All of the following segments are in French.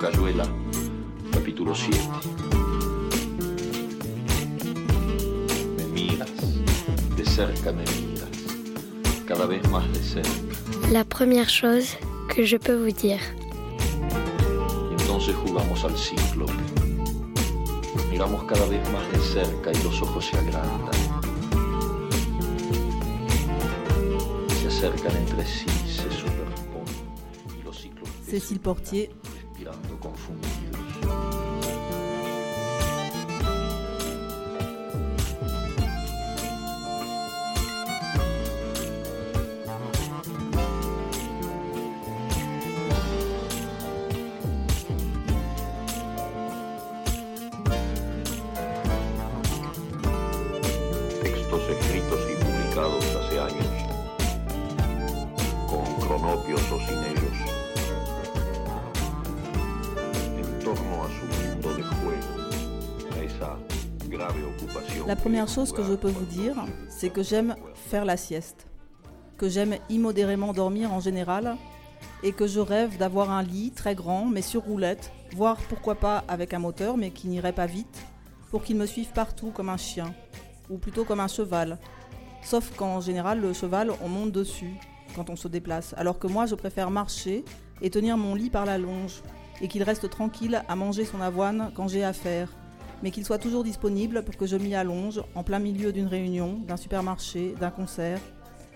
Cayuela, capítulo 7. Me miras, de cerca me miras, cada vez más de cerca. La première chose que je peux vous dire. Entonces jugamos al cíclope. Miramos cada vez más de cerca y los ojos se agrandan. Se acercan entre sí, se superponen. Y los cíclopes Cécile Portier, escritos y publicados hace años, con cronopios o sin la première chose que je peux vous dire, c'est que j'aime faire la sieste, que j'aime immodérément dormir en général, et que je rêve d'avoir un lit très grand, mais sur roulette, voire pourquoi pas avec un moteur, mais qui n'irait pas vite, pour qu'il me suive partout comme un chien, ou plutôt comme un cheval. Sauf qu'en général, le cheval, on monte dessus quand on se déplace, alors que moi, je préfère marcher et tenir mon lit par la longe, et qu'il reste tranquille à manger son avoine quand j'ai affaire, mais qu'il soit toujours disponible pour que je m'y allonge en plein milieu d'une réunion, d'un supermarché, d'un concert,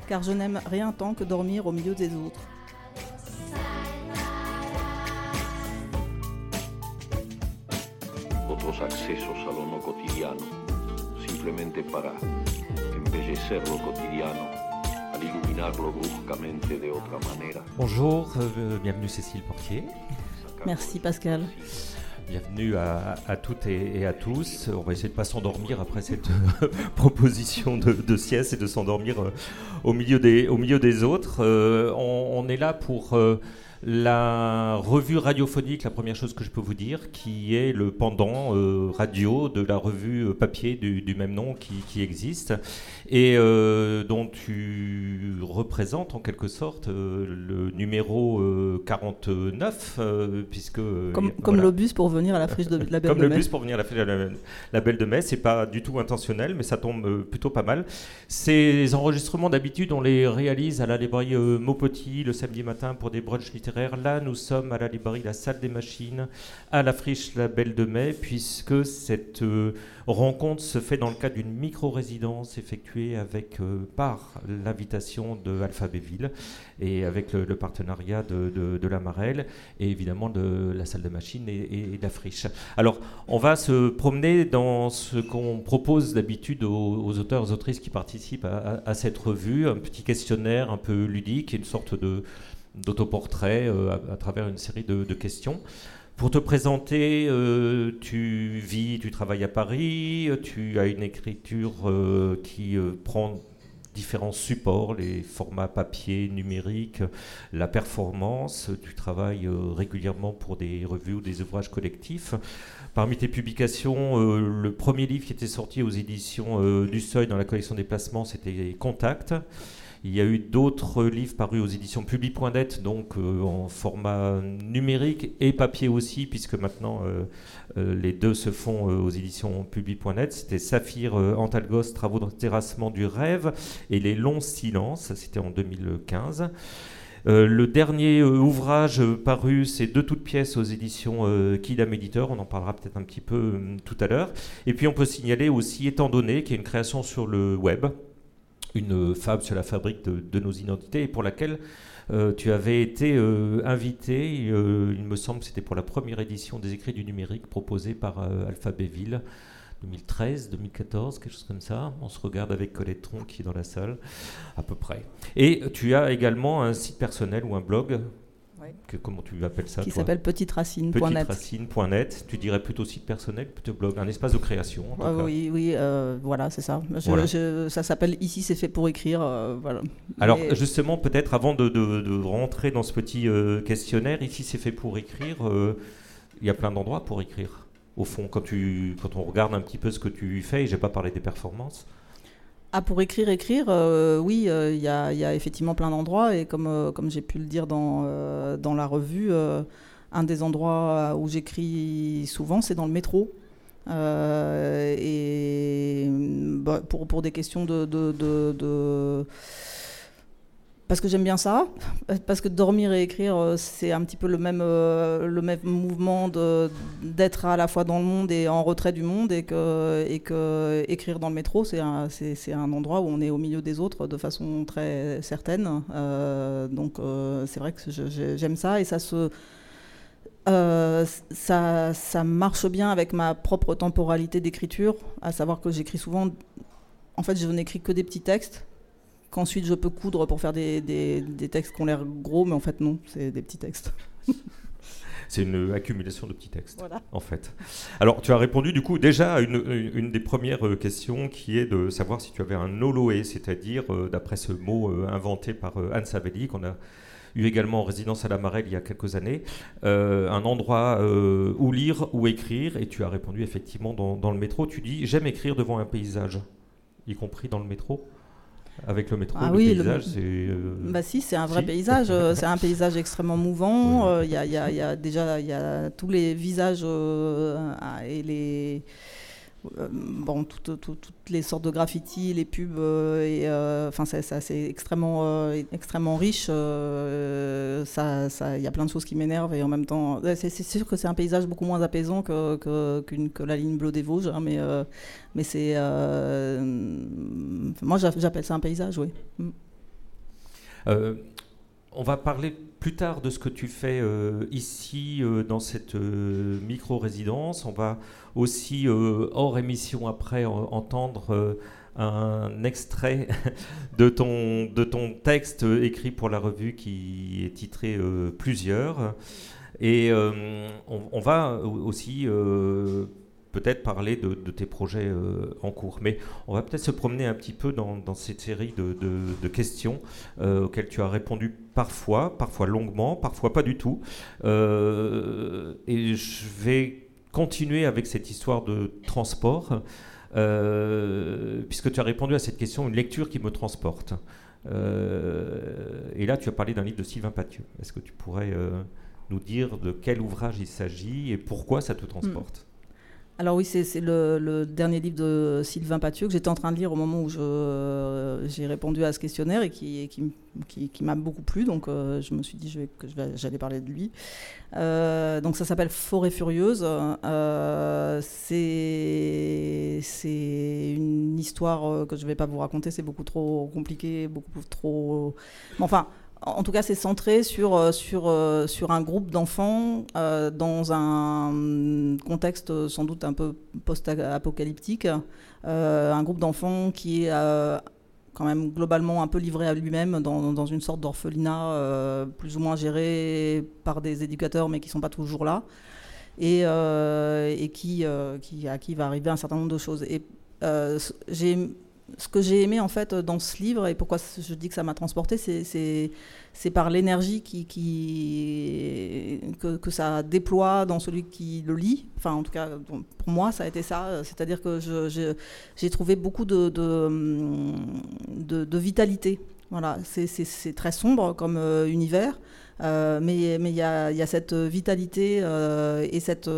car je n'aime rien tant que dormir au milieu des autres. Otros accesos a lo no cotidiano, simplemente para embellecer lo cotidiano, al iluminarlo bruscamente de otra manera. Bonjour, euh, bienvenue Cécile Portier. Merci Pascal. Bienvenue à, toutes et, à tous. On va essayer de ne pas s'endormir après cette proposition de, sieste et de s'endormir euh, au, milieu des, autres. Euh, on, on est là pour euh, la revue radiophonique, la première chose que je peux vous dire, qui est le pendant euh, radio de la revue euh, papier du, du même nom qui, qui existe et euh, dont tu représentes en quelque sorte euh, le numéro euh, 49, euh, puisque... Comme, voilà. comme le bus pour venir à la friche de la Belle Comme de le Mai. bus pour venir à la, la, la- la Belle de Mai, c'est pas du tout intentionnel, mais ça tombe plutôt pas mal. Ces enregistrements d'habitude, on les réalise à la librairie Maupetit le samedi matin pour des brunchs littéraires. Là, nous sommes à la librairie La Salle des Machines, à la friche La Belle de Mai, puisque cette euh, rencontre se fait dans le cadre d'une micro-résidence effectuée euh, par l'invitation de et avec le, partenariat de, de- de la Marelle et évidemment de la salle de machine et, et- de la friche. Alors, on va se promener dans ce qu'on propose d'habitude aux, aux auteurs aux autrices qui participent à cette revue, un petit questionnaire un peu ludique, une sorte de d'autoportrait euh, à, à travers une série de, questions. Pour te présenter, euh, tu vis, tu travailles à Paris, tu as une écriture euh, qui euh, prend différents supports, les formats papier, numérique, la performance. Tu travailles euh, régulièrement pour des revues ou des ouvrages collectifs. Parmi tes publications, euh, le premier livre qui était sorti aux éditions euh, du Seuil dans la collection des placements, c'était Contact. Il y a eu d'autres livres parus aux éditions Publi.net, donc euh, en format numérique et papier aussi, puisque maintenant euh, euh, les deux se font aux éditions Publi.net. C'était Saphir Antalgos, Travaux de terrassement du rêve et Les longs silences, c'était en 2015. Euh, le dernier ouvrage paru, c'est De toutes pièces aux éditions Kidam Éditeur. On en parlera peut-être un petit peu tout à l'heure. Et puis on peut signaler aussi Étant donné, qui est une création sur le web, une fable sur la fabrique de, nos identités et pour laquelle euh, tu avais été euh, invité, euh, il me semble que c'était pour la première édition des écrits du numérique proposée par Alphabéville. 2013, 2014, quelque chose comme ça. On se regarde avec Colette Tron qui est dans la salle, à peu près. Et tu as également un site personnel ou un blog. Que, comment tu appelles ça qui s'appelle petitracine.net. Petitracine.net. Tu dirais plutôt site personnel, plutôt blog, un espace de création. en tout Ouais, cas. oui, oui, euh, voilà, c'est ça. Je- Voilà. je- ça s'appelle Ici, c'est fait pour écrire. euh, voilà. Alors Mais- justement, peut-être avant de, de- de rentrer dans ce petit euh, questionnaire, ici c'est fait pour écrire. Il y a plein d'endroits pour écrire. Au fond, quand, tu, quand on regarde un petit peu ce que tu fais, et j'ai pas parlé des performances. Ah, pour écrire, écrire, euh, oui, euh, il y, a, effectivement plein d'endroits. Et comme, euh, comme j'ai pu le dire dans, dans la revue, un des endroits où j'écris souvent, c'est dans le métro. et bah, pour, pour, des questions de parce que j'aime bien ça, parce que dormir et écrire, euh, c'est un petit peu le même, euh, le même mouvement d'être à la fois dans le monde et en retrait du monde, et que, et que écrire dans le métro, c'est un, un, endroit où on est au milieu des autres de façon très certaine. Euh, donc c'est vrai que j'aime ça, et ça se... ça, ça marche bien avec ma propre temporalité d'écriture, à savoir que j'écris souvent... En fait, je n'écris que des petits textes, qu'ensuite je peux coudre pour faire des, des, textes qui ont l'air gros, mais en fait non, c'est des petits textes. c'est une accumulation de petits textes, en fait. Alors, tu as répondu du coup déjà à une, une, des premières euh, questions qui est de savoir si tu avais un oloé, c'est-à-dire, euh, d'après ce mot euh, inventé par Anne Savelli, qu'on a eu également en résidence à la Marelle il y a quelques années, un endroit où lire ou écrire, et tu as répondu effectivement dans, dans le métro, tu dis j'aime écrire devant un paysage, y compris dans le métro avec le métro, ah le oui, paysage, c'est. Euh, bah si, c'est un vrai paysage. Euh, c'est un paysage extrêmement mouvant. Euh, il y, a, y, a, y, a, déjà y a tous les visages et les euh, bon, toutes, les sortes de graffitis, les pubs, euh, et euh, c'est extrêmement, extrêmement riche. ça, il y a plein de choses qui m'énervent et en même temps, c'est sûr que c'est un paysage beaucoup moins apaisant que, que, la ligne bleue des Vosges, hein, mais, mais c'est, moi, j'appelle ça un paysage, oui. Mm. on va parler plus tard de ce que tu fais ici dans cette micro-résidence. On va aussi euh, hors émission après entendre euh, un extrait de ton, de ton texte écrit pour la revue qui est titré euh, Plusieurs. Et on, va aussi peut-être parler de, tes projets en cours. Mais on va peut-être se promener un petit peu dans, cette série de, de questions auxquelles tu as répondu parfois, parfois longuement, parfois pas du tout. et je vais continuer avec cette histoire de transport, euh, puisque tu as répondu à cette question, une lecture qui me transporte. Euh, et là, tu as parlé d'un livre de Sylvain Pathieu. Est-ce que tu pourrais euh, nous dire de quel ouvrage il s'agit et pourquoi ça te transporte? Alors oui, c'est le, dernier livre de Sylvain Pathieu que j'étais en train de lire au moment où j'ai répondu à ce questionnaire et qui, m'a beaucoup plu. Donc euh, je me suis dit que j'allais parler de lui. Euh, donc ça s'appelle Forêt furieuse. Euh, c'est une histoire que je ne vais pas vous raconter. C'est beaucoup trop compliqué, beaucoup trop... Enfin, en tout cas, c'est centré sur, euh, sur, euh, sur un groupe d'enfants euh, dans un contexte sans doute un peu post-apocalyptique. un groupe d'enfants qui est quand même globalement un peu livré à lui-même dans, dans, une sorte d'orphelinat plus ou moins géré par des éducateurs mais qui ne sont pas toujours là. Et, et qui, qui, à qui va arriver un certain nombre de choses. Et j'ai ce que j'ai aimé en fait dans ce livre et pourquoi je dis que ça m'a transporté, c'est par l'énergie que, ça déploie dans celui qui le lit. Enfin, en tout cas, pour moi, ça a été ça. C'est-à-dire que j'ai trouvé beaucoup de, vitalité. Voilà, c'est très sombre comme euh, univers, euh, mais il y, a, cette vitalité euh, et cette,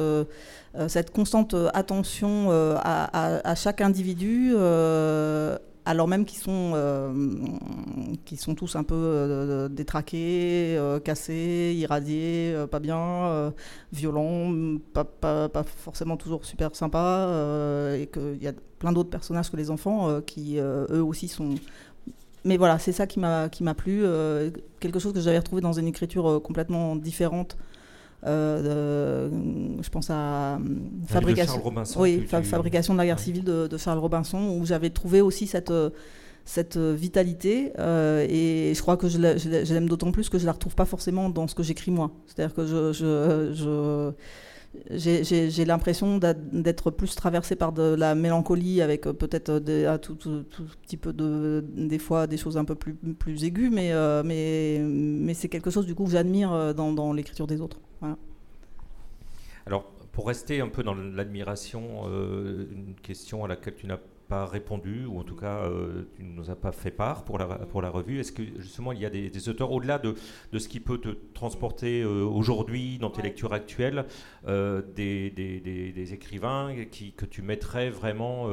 cette constante attention à, chaque individu alors même qu'ils sont, tous un peu détraqués, cassés, irradiés, pas bien, violents, pas, forcément toujours super sympas, et qu'il y a plein d'autres personnages que les enfants qui, eux aussi, sont mais voilà, c'est ça qui m'a qui m'a plu, euh, quelque chose que j'avais retrouvé dans une écriture euh, complètement différente. Euh, je pense à fabrication, oui, fabrication de la guerre civile de, Charles Robinson, où j'avais trouvé aussi cette cette vitalité et je crois que je l'aime d'autant plus que je la retrouve pas forcément dans ce que j'écris moi. C'est-à-dire que je, je j'ai l'impression d'être plus traversée par de la mélancolie, avec euh, peut-être euh, tout, tout, petit peu de, des fois des choses un peu plus, aiguës, mais, euh, mais, c'est quelque chose du coup que j'admire dans, dans l'écriture des autres. Alors, pour rester un peu dans l'admiration, une question à laquelle tu n'as pas répondu, ou en tout cas euh, tu ne nous as pas fait part pour la, pour la revue. Est-ce que justement il y a des, auteurs, au-delà de, de, ce qui peut te transporter euh, aujourd'hui dans tes lectures actuelles, euh, des, des, des, écrivains qui, que tu mettrais vraiment...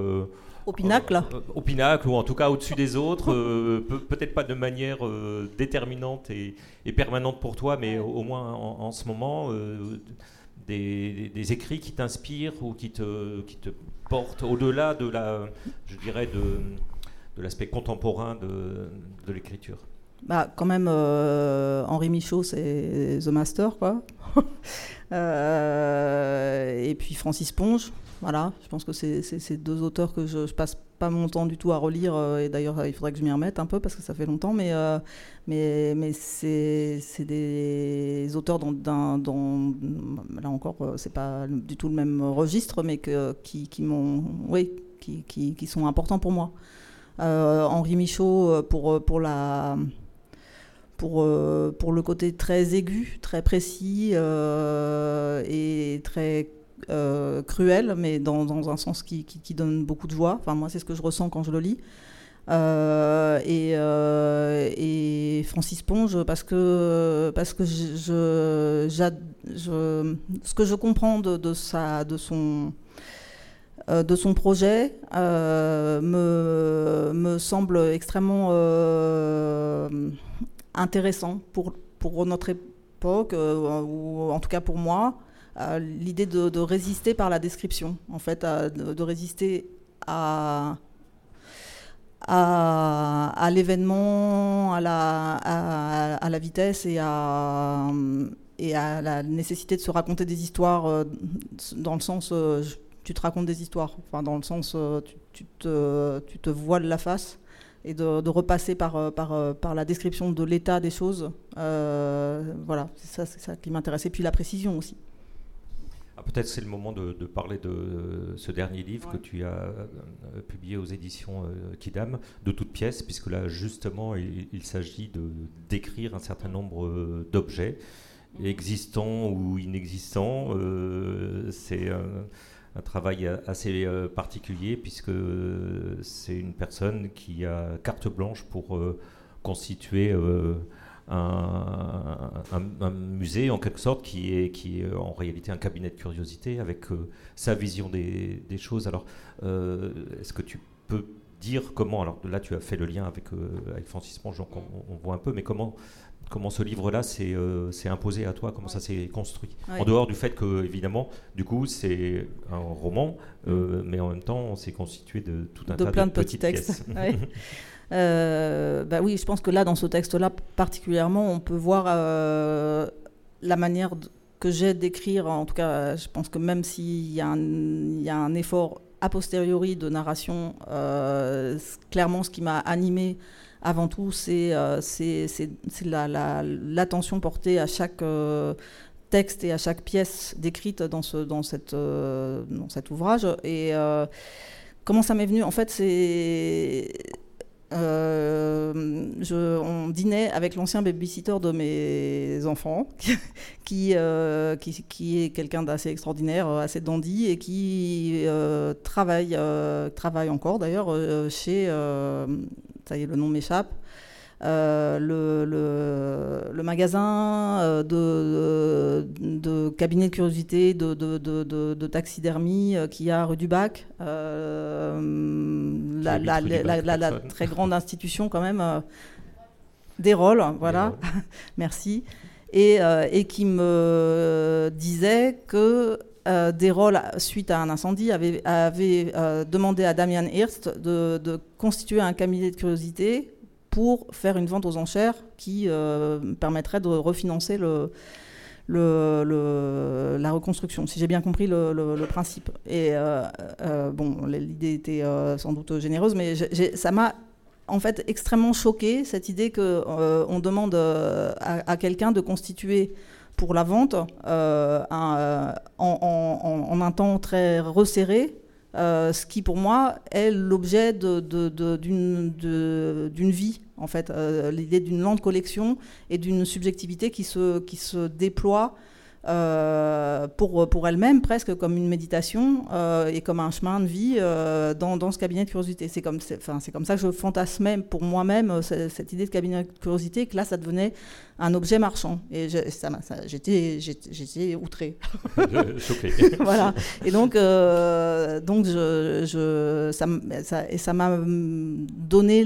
au pinacle. Au pinacle, ou en tout cas au-dessus des autres, peut-être pas de manière déterminante et, et, permanente pour toi, mais au, moins en, en, ce moment des, écrits qui t'inspirent ou qui te, qui te portent au-delà de la, je dirais, de, l'aspect contemporain de, de l'écriture bah, quand même, euh, Henri Michaud, c'est The Master, quoi. Euh, et puis Francis Ponge, voilà. Je pense que c'est deux auteurs que je, je passe pas mon temps du tout à relire. Euh, et d'ailleurs, il faudrait que je m'y remette un peu parce que ça fait longtemps. Mais, euh, mais, c'est des auteurs dont, là encore, euh, c'est pas du tout le même registre, mais que, qui, qui m'ont, oui, qui, qui, qui, sont importants pour moi. Henri Michaud pour, pour la pour, pour le côté très aigu, très précis et très euh, cruel, mais dans, un sens qui, donne beaucoup de joie. Enfin, moi, c'est ce que je ressens quand je le lis. Euh, et, euh, et, Francis Ponge, parce que, parce que ce que je comprends de, de, sa, de, son, de son projet me, me semble extrêmement intéressant pour, pour notre époque, ou en tout cas pour moi l'idée de, résister par la description, en fait, de, résister à, à, l'événement, à la, à, la vitesse et à, et à la nécessité de se raconter des histoires euh, dans le sens euh, tu te racontes des histoires, enfin, dans le sens euh, tu, te, tu te voiles la face et de, repasser par, par, par, la description de l'état des choses. voilà, c'est ça, ça qui m'intéresse. Et puis la précision aussi. Ah, peut-être c'est le moment de, parler de ce dernier livre que tu as euh, publié aux éditions euh, Kidam, de toute pièce, puisque là justement il, s'agit de décrire un certain nombre euh, d'objets mhm. existants ou inexistants. c'est un, travail assez particulier puisque c'est une personne qui a carte blanche pour constituer un, musée en quelque sorte qui est, qui est en réalité un cabinet de curiosité avec euh, sa vision des, des choses. Alors, euh, est-ce que tu peux dire comment, alors là tu as fait le lien avec, euh, avec Francis Ponge, donc on, voit un peu, mais comment, comment ce livre-là s'est imposé à toi, comment ça s'est construit En dehors du fait que, évidemment, du coup, c'est un roman, mm. mais en même temps, on s'est constitué de tout un de tas plein de, petits textes. Euh, bah oui, je pense que là, dans ce texte-là particulièrement, on peut voir euh, la manière que j'ai d'écrire. En tout cas, je pense que même s'il y, a un effort a posteriori de narration, euh, clairement, ce qui m'a animé avant tout, c'est l'attention la, portée à chaque texte et à chaque pièce décrite dans, dans cet ouvrage. Et comment ça m'est venu? En fait, c'est euh, on dînait avec l'ancien babysitter de mes enfants, qui, euh, qui, est quelqu'un d'assez extraordinaire, assez dandy, et qui euh, travaille, travaille encore d'ailleurs chez, ça y est, le nom m'échappe, euh, le, le, magasin euh, de, de, cabinet de curiosité, de, de, taxidermie euh, qu'il y a rue du Bac, la, la, très grande institution quand même, des rôles, voilà, merci, et, et, qui me disait que euh, Desrolles, suite à un incendie, avait, avait demandé à Damian Hirst de, de, constituer un cabinet de curiosité pour faire une vente aux enchères qui euh, permettrait de refinancer la reconstruction, si j'ai bien compris le, principe. Et euh, euh, bon, l'idée était sans doute généreuse, mais ça m'a en fait extrêmement choqué cette idée qu'on on demande à, quelqu'un de constituer pour la vente en, un temps très resserré euh, ce qui pour moi est l'objet d'une vie, en fait, euh, l'idée d'une lente collection et d'une subjectivité qui se, qui se déploie euh, pour, pour elle-même, presque comme une méditation euh, et comme un chemin de vie euh, dans, dans, ce cabinet de curiosité. C'est comme, enfin, c'est comme ça que je fantasmais pour moi-même cette idée de cabinet de curiosité, que là, ça devenait un objet marchand. Et je, ça, ça, j'étais, j'étais, outrée. Choquée. voilà. Et donc, donc je, je, ça, ça, et ça m'a donné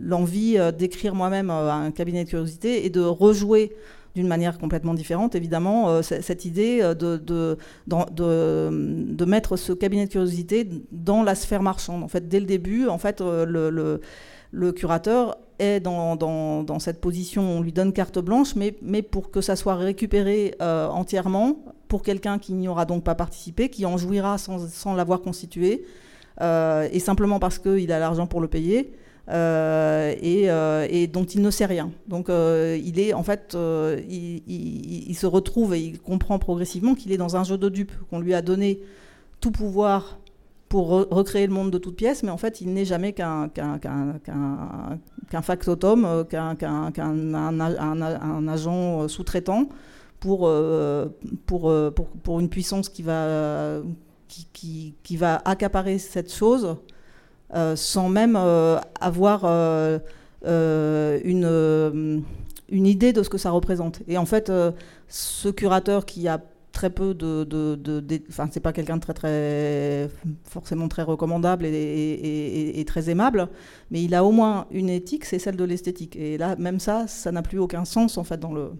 l'envie d'écrire moi-même un cabinet de curiosité et de rejouer d'une manière complètement différente, évidemment, euh, cette idée euh, de, de, de, mettre ce cabinet de curiosité dans la sphère marchande. En fait, dès le début, en fait, euh, le, le, curateur est dans, dans, dans, cette position, on lui donne carte blanche, mais, mais pour que ça soit récupéré entièrement pour quelqu'un qui n'y aura donc pas participé, qui en jouira sans, sans l'avoir constitué, et simplement parce qu'il a l'argent pour le payer. Euh, euh, et, dont il ne sait rien. Donc euh, il est en fait, il, se retrouve et il comprend progressivement qu'il est dans un jeu de dupes, qu'on lui a donné tout pouvoir pour recréer le monde de toutes pièces, mais en fait il n'est jamais qu'un factotum, qu'un un, agent sous-traitant pour, une puissance qui va, accaparer cette chose sans même euh, avoir euh, une, une idée de ce que ça représente. Et en fait, ce curateur qui a très peu de, de, enfin c'est pas quelqu'un de très très forcément très recommandable et, et, très aimable, mais il a au moins une éthique, c'est celle de l'esthétique. Et là, même ça, ça n'a plus aucun sens en fait dans le.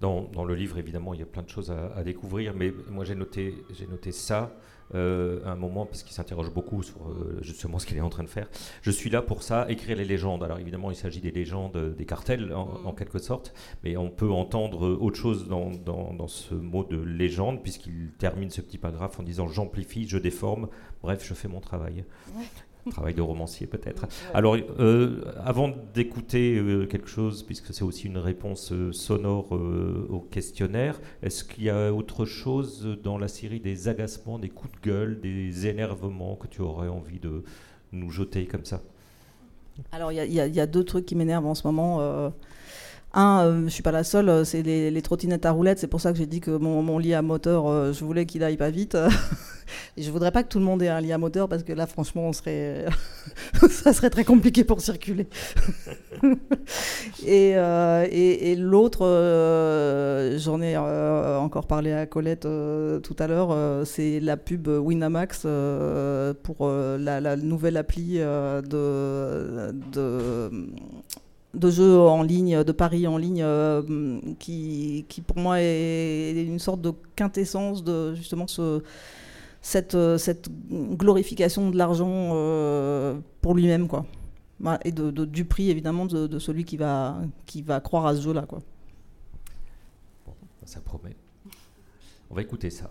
Dans, dans, le livre, évidemment, il y a plein de choses à, à découvrir, mais moi j'ai noté, j'ai noté ça. Euh, un moment, parce qu'il s'interroge beaucoup sur euh, justement ce qu'il est en train de faire. Je suis là pour ça, écrire les légendes. Alors évidemment, il s'agit des légendes des cartels, en, mm. quelque sorte, mais on peut entendre autre chose dans, dans, ce mot de légende, puisqu'il termine ce petit paragraphe en disant j'amplifie, je déforme, bref, je fais mon travail. Travail de romancier peut-être. Alors, euh, avant d'écouter euh, quelque chose, puisque c'est aussi une réponse euh, sonore au questionnaire, est-ce qu'il y a autre chose dans la série des agacements, des coups de gueule, des énervements que tu aurais envie de nous jeter comme ça? Alors, il y, y, a deux trucs qui m'énervent en ce moment. Un, je je suis pas la seule, c'est les, trottinettes à roulettes. C'est pour ça que j'ai dit que mon, lit à moteur, je voulais qu'il aille pas vite. Et je voudrais pas que tout le monde ait un lit à moteur parce que là, franchement, on serait, ça serait très compliqué pour circuler. Euh, et, l'autre, euh, j'en ai euh, encore parlé à Colette tout à l'heure, c'est la pub Winamax pour la, nouvelle appli de de jeux en ligne, de paris en ligne, qui, qui, pour moi est une sorte de quintessence de justement ce, cette, euh, cette glorification de l'argent euh, pour lui-même, quoi. Et de, du prix, évidemment, de, celui qui va, qui va croire à ce jeu-là, quoi. Ça promet. On va écouter ça.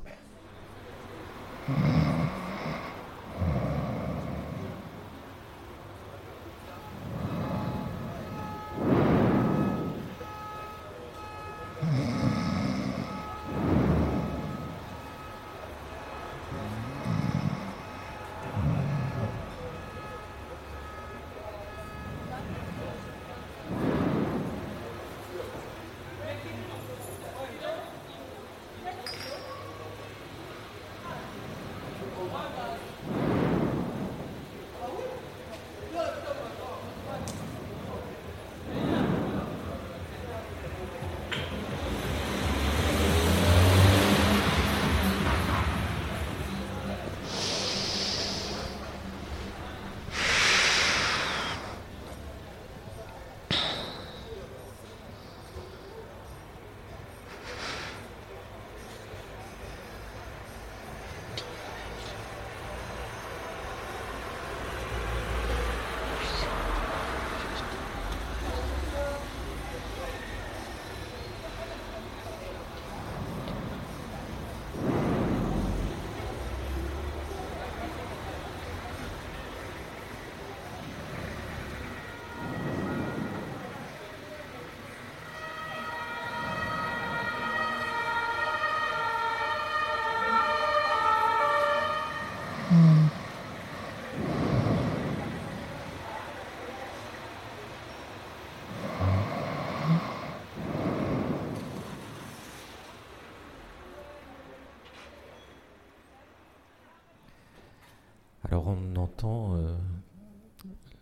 Entend.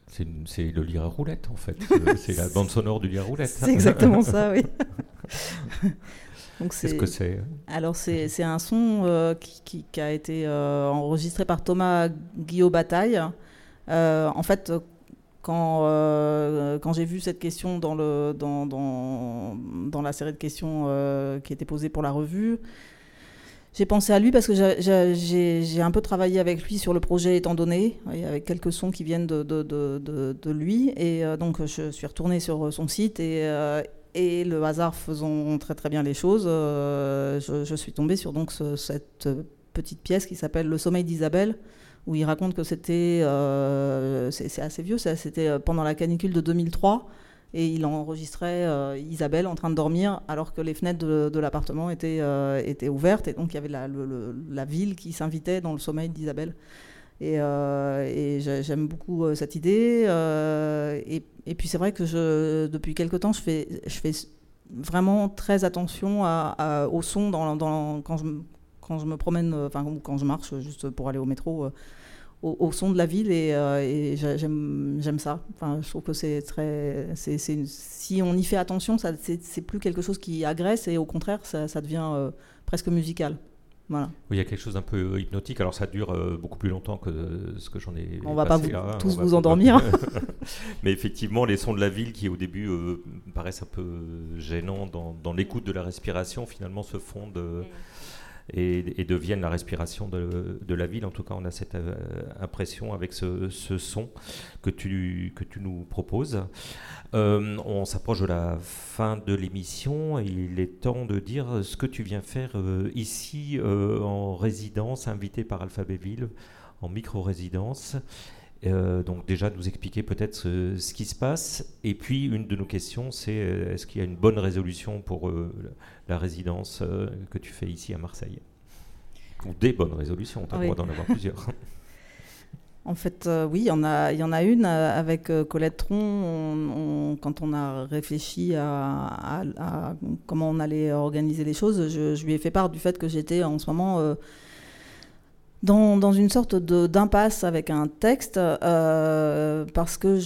c'est le lire à roulette en fait. c'est la bande sonore du lire à roulette. C'est exactement ça, oui. Qu'est-ce que c'est Alors c'est un son qui, qui, a été enregistré par Thomas Guillaume Bataille. en fait, quand, euh, quand j'ai vu cette question dans, le, dans, dans, dans la série de questions euh, qui était posée pour la revue, j'ai pensé à lui parce que j'ai un peu travaillé avec lui sur le projet étant donné, avec quelques sons qui viennent de, lui. Et euh, donc je suis retournée sur son site et, et le hasard faisant très très bien les choses, je, suis tombée sur donc cette petite pièce qui s'appelle Le sommeil d'Isabelle où il raconte que c'était, euh, c'est assez vieux, c'était euh, pendant la canicule de 2003, et il enregistrait euh, Isabelle en train de dormir alors que les fenêtres de, l'appartement étaient, étaient ouvertes, et donc il y avait la, ville qui s'invitait dans le sommeil d'Isabelle. Et, j'aime beaucoup cette idée. Et, puis c'est vrai que depuis quelque temps, je fais, je fais vraiment très attention au son quand, je, quand je me promène, enfin quand je marche juste pour aller au métro au, son de la ville et, euh, j'aime ça. Enfin, je trouve que c'est très. si on y fait attention, c'est plus quelque chose qui agresse et au contraire, ça, devient euh, presque musical. Voilà. Oui, il y a quelque chose d'un peu hypnotique. Alors ça dure euh, beaucoup plus longtemps que ce que j'en ai. On va pas tous vous endormir. Mais effectivement, les sons de la ville qui au début paraissent un peu gênants dans, dans l'écoute de la respiration, finalement se fondent. Mm et, deviennent la respiration de, la ville. En tout cas, on a cette euh, impression avec ce, son que tu, que tu nous proposes. Euh, on s'approche de la fin de l'émission il est temps de dire ce que tu viens faire euh, ici en résidence, invité par Alphabéville, en micro-résidence. Donc déjà nous expliquer peut-être ce, qui se passe. Et puis une de nos questions, c'est est-ce qu'il y a une bonne résolution pour la résidence euh, que tu fais ici à Marseille? Ou des bonnes résolutions, tu as le droit d'en avoir plusieurs. En fait, euh, oui, il y, en a, il y en a une euh, avec Colette Tron. quand on a réfléchi à, comment on allait organiser les choses, je, je, lui ai fait part du fait que j'étais en ce moment dans, une sorte d'impasse avec un texte euh, parce que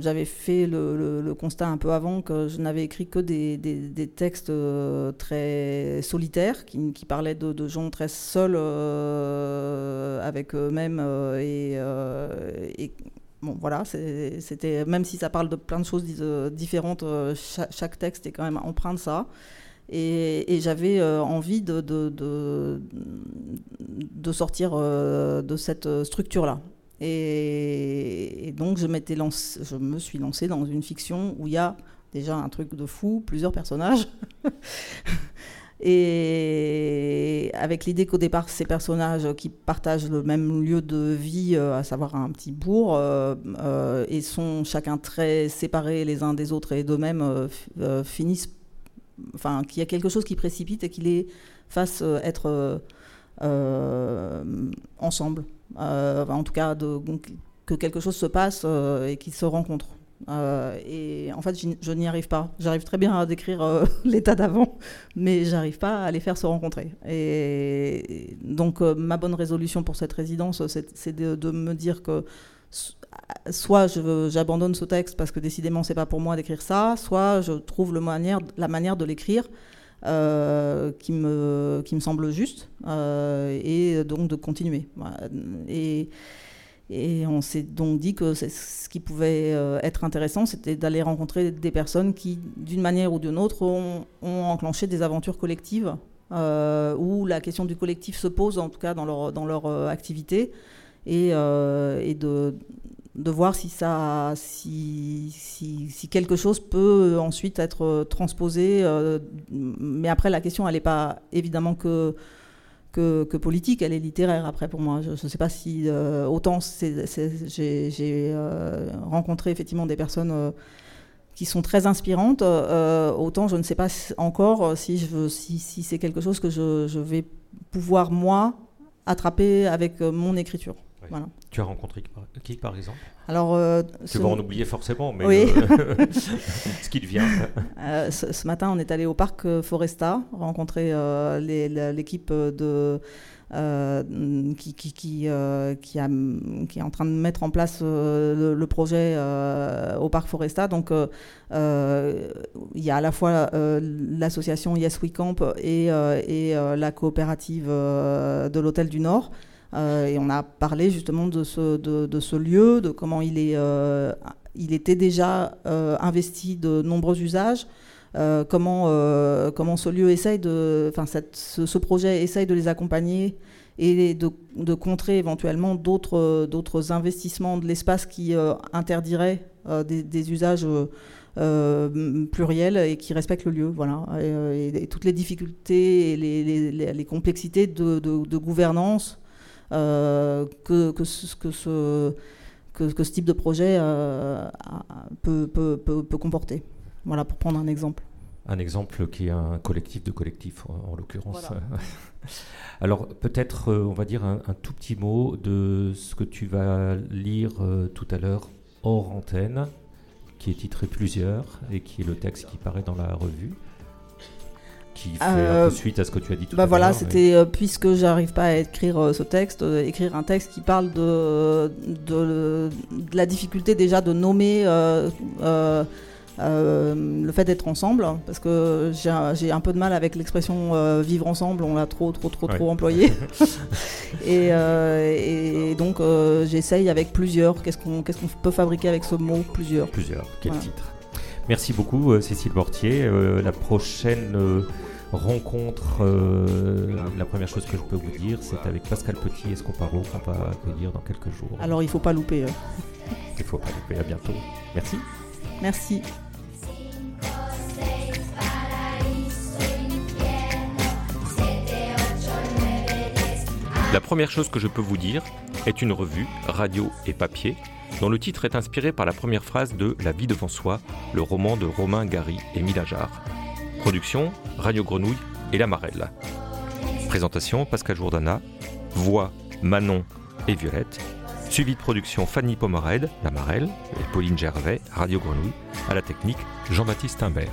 j'avais fait le, constat un peu avant que je n'avais écrit que des, textes euh, très solitaires qui, parlaient de, gens très seuls euh, avec eux-mêmes et, bon voilà c'était même si ça parle de plein de choses différentes chaque texte est quand même empreint de ça et, j'avais euh, envie de, de, de, sortir euh, de cette structure-là. Et, donc je, lancé, je me suis lancée dans une fiction où il y a déjà un truc de fou, plusieurs personnages. et avec l'idée qu'au départ, ces personnages qui partagent le même lieu de vie, euh, à savoir un petit bourg, et sont chacun très séparés les uns des autres et d'eux-mêmes, finissent qu'il y a quelque chose qui précipite et qu'il les fasse euh, être euh, euh, ensemble. en tout cas, que quelque chose se passe et qu'ils se rencontrent. et en fait, je n'y arrive pas. J'arrive très bien à décrire l'état d'avant, mais j'arrive pas à les faire se rencontrer. Et, donc, ma bonne résolution pour cette résidence, c'est de, me dire que soit j'abandonne ce texte parce que décidément c'est pas pour moi d'écrire ça, soit je trouve la manière de l'écrire euh, qui, me, semble juste euh, et donc de continuer. Et, on s'est donc dit que ce qui pouvait euh, être intéressant, c'était d'aller rencontrer des personnes qui, d'une manière ou d'une autre, ont, enclenché des aventures collectives, où la question du collectif se pose, en tout cas dans leur activité, et, et de, voir si, ça, si, quelque chose peut ensuite être transposé. Euh, mais après, la question, elle n'est pas évidemment que, que, politique, elle est littéraire après pour moi. Je ne sais pas si euh, autant j'ai euh, rencontré effectivement des personnes qui sont très inspirantes, autant je ne sais pas encore si, c'est quelque chose que je vais pouvoir moi attraper avec mon écriture. Tu as rencontré qui par exemple? Alors, euh, tu vas en oublier forcément, mais euh, ce qui devient. Euh, ce, matin, on est allé au parc Foresta rencontrer l'équipe de qui, qui, qui, a, qui, est en train de mettre en place le, projet au parc Foresta. Donc, il y a à la fois l'association Yes We Camp et, et la coopérative de l'Hôtel du Nord. Et on a parlé justement de ce, lieu, de comment il, est, il était déjà investi de nombreux usages. Euh, comment, euh, comment ce lieu essaye de, enfin ce, projet essaye de les accompagner et de, contrer éventuellement d'autres, investissements de l'espace qui euh, interdiraient des, usages pluriels et qui respectent le lieu. Voilà. Et, toutes les difficultés et les, complexités de gouvernance que, que, ce, que, ce, que, ce type de projet peut, peut, peut, peut comporter. Voilà, pour prendre un exemple. Un exemple qui est un collectif de collectifs, en, l'occurrence. Alors, peut-être, euh, on va dire un, tout petit mot de ce que tu vas lire euh, tout à l'heure hors antenne, qui est titré Plusieurs, et qui est le texte qui paraît dans la revue qui fait un peu euh, suite à ce que tu as dit tout bah à voilà, c'était puisque j'arrive pas à écrire ce texte, écrire un texte qui parle de, de, de, la difficulté déjà de nommer euh, le fait d'être ensemble, parce que j'ai un peu de mal avec l'expression euh, vivre ensemble, on l'a trop, trop, trop, trop employé. Euh, et, donc j'essaye avec plusieurs. Qu'est-ce qu'on qu'est-ce qu'on peut fabriquer avec ce mot plusieurs Plusieurs, quel titre? Merci beaucoup Cécile Mortier. la prochaine rencontre, la première chose que je peux vous dire, c'est avec Pascal Petit et Escoparo qu'on va accueillir dans quelques jours. Alors il faut pas louper. Il faut pas louper, à bientôt. Merci. Merci. La première chose que je peux vous dire est une revue, radio et papier, dont le titre est inspiré par la première phrase de La vie devant soi, le roman de Romain Gary et Milajar. Production, Radio Grenouille et La Marelle. Présentation, Pascal Jourdana. Voix, Manon et Violette. Suivi de production, Fanny Pomered, La Marelle, et Pauline Gervais, Radio Grenouille. À la technique, Jean-Baptiste Imbert.